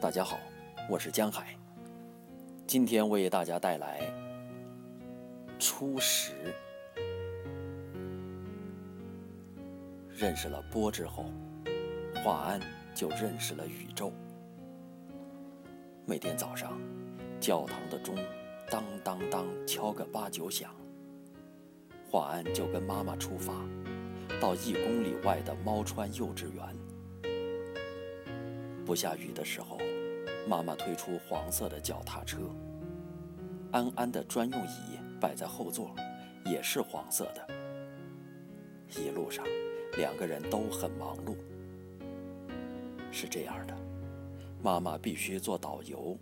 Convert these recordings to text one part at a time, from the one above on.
大家好，我是江海。今天为大家带来初识。认识了波之后，华安就认识了宇宙。每天早上，教堂的钟当当当敲个八九响，华安就跟妈妈出发，到一公里外的猫川幼稚园。不下雨的时候，妈妈推出黄色的脚踏车，安安的专用椅摆在后座，也是黄色的。一路上，两个人都很忙碌。是这样的，妈妈必须做导游，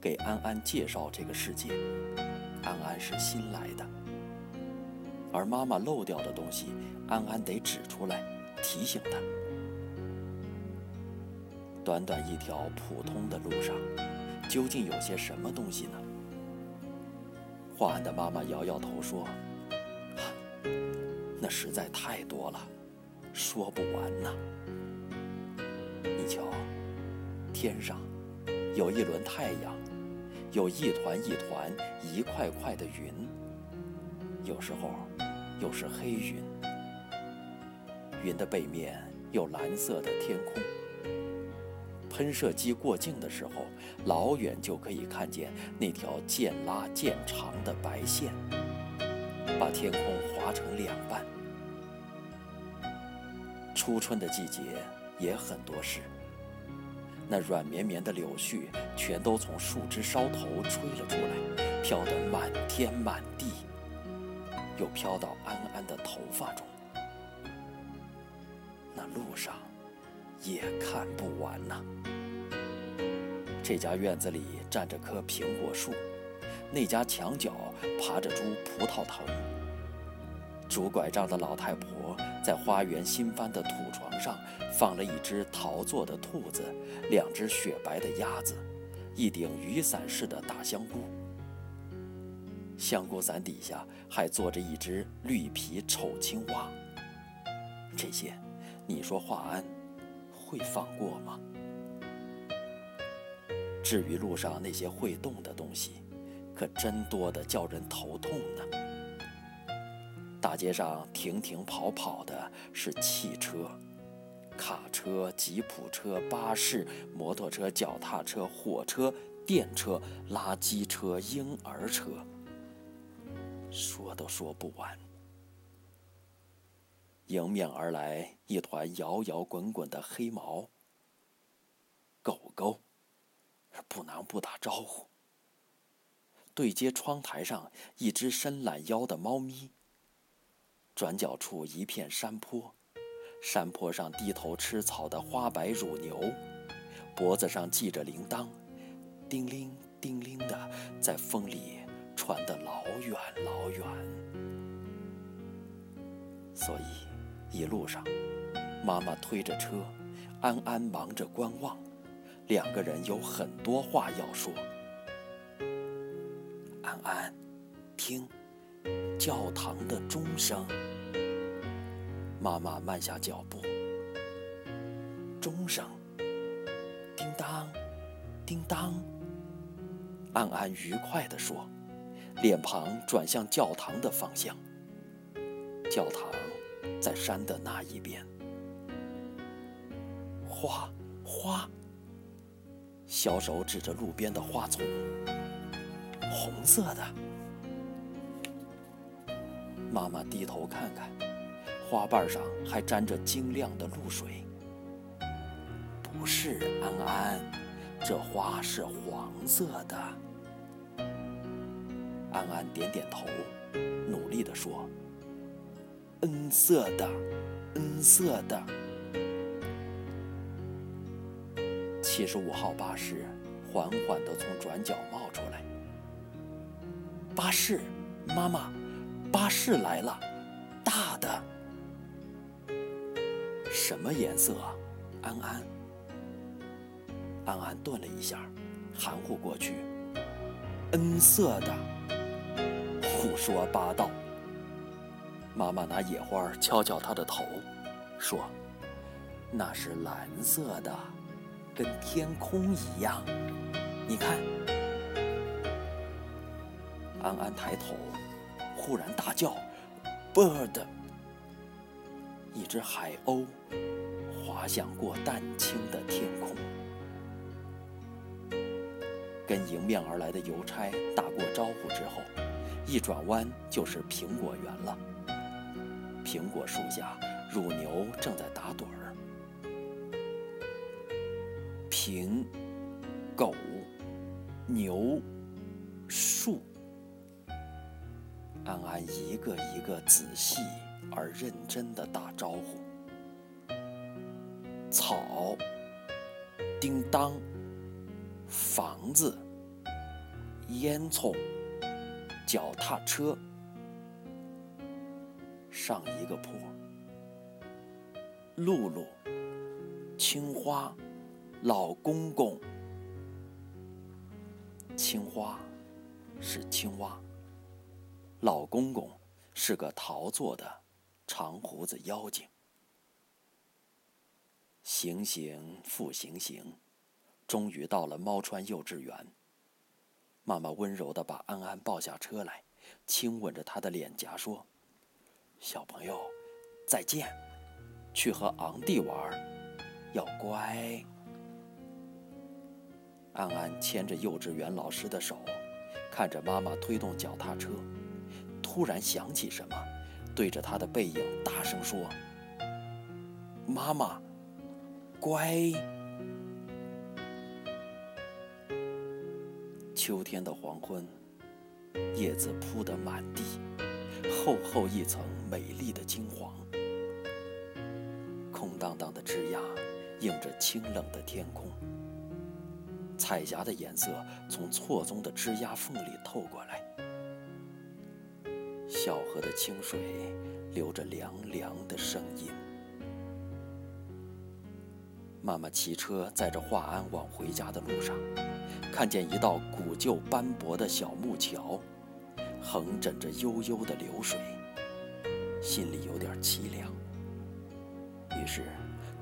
给安安介绍这个世界。安安是新来的，而妈妈漏掉的东西，安安得指出来，提醒她。短短一条普通的路上，究竟有些什么东西呢？华安的妈妈摇摇头说：“那实在太多了，说不完呐。你瞧，天上有一轮太阳，有一团一团、一块块的云，有时候又是黑云，云的背面有蓝色的天空。”喷射机过境的时候，老远就可以看见那条渐拉渐长的白线，把天空划成两半。初春的季节也很多事，那软绵绵的柳絮全都从树枝梢头吹了出来，飘得满天满地，又飘到安安的头发中。那路上。也看不完呐。这家院子里站着棵苹果树，那家墙角爬着株葡萄藤。拄拐杖的老太婆在花园新翻的土床上放了一只陶做的兔子，两只雪白的鸭子，一顶雨伞似的大香菇。香菇伞底下还坐着一只绿皮丑青蛙。这些，你说华安？会放过吗？至于路上那些会动的东西，可真多的叫人头痛呢。大街上停停跑跑的是汽车、卡车、吉普车、巴士、摩托车、脚踏车、火车、电车、垃圾车、婴儿车，说都说不完。迎面而来一团摇摇滚滚的黑毛。狗狗，不能不打招呼。对接窗台上一只伸懒腰的猫咪。转角处一片山坡，山坡上低头吃草的花白乳牛，脖子上系着铃铛，叮铃叮铃的在风里传得老远老远。所以。一路上，妈妈推着车，安安忙着观望，两个人有很多话要说。安安，听，教堂的钟声。妈妈慢下脚步。钟声，叮当，叮当。安安愉快地说，脸庞转向教堂的方向。教堂。在山的那一边，花花。小手指着路边的花丛，红色的。妈妈低头看看，花瓣上还沾着晶亮的露水。不是安安，这花是黄色的。安安点点头，努力地说。恩色的，恩色的。七十五号巴士缓缓地从转角冒出来。巴士，妈妈，巴士来了，大的。什么颜色？安安。安安顿了一下，含糊过去。恩色的。胡说八道。妈妈拿野花敲敲他的头，说：“那是蓝色的，跟天空一样。你看，安安抬头，忽然大叫：“Bird！” 一只海鸥滑翔过淡青的天空，跟迎面而来的邮差打过招呼之后，一转弯就是苹果园了。苹果树下，乳牛正在打盹儿。苹狗牛树，安安一个一个仔细而认真的打招呼。草，叮当，房子，烟囱，脚踏车，上一个坡，露露，青花。老公公，青花是青蛙，老公公是个陶做的长胡子妖精。行行复行行，终于到了猫川幼稚园。妈妈温柔的把安安抱下车来，亲吻着他的脸颊说：“小朋友，再见，去和昂弟玩，要乖。”安安牵着幼稚园老师的手，看着妈妈推动脚踏车，突然想起什么，对着她的背影大声说：“妈妈，乖。”秋天的黄昏，叶子铺得满地，厚厚一层美丽的金黄，空荡荡的枝桠映着清冷的天空。彩霞的颜色从错综的枝桠缝里透过来，小河的清水流着凉凉的声音。妈妈骑车载着华安往回家的路上，看见一道古旧斑驳的小木桥，横枕着悠悠的流水，心里有点凄凉。于是，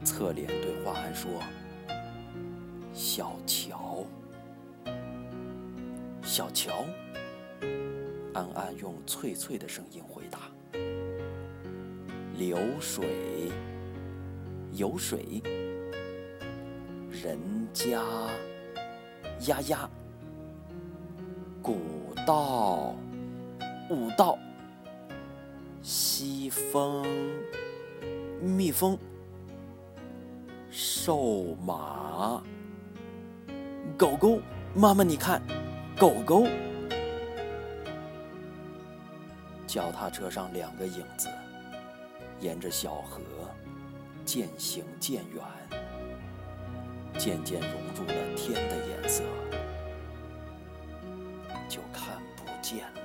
侧脸对华安说。小桥，小桥。安安用脆脆的声音回答：“流水，有水。人家，呀呀。古道，武道，西风，蜜蜂，瘦马，狗狗，妈妈，你看，狗狗，脚踏车上两个影子，沿着小河，渐行渐远，渐渐融入了天的颜色，就看不见了。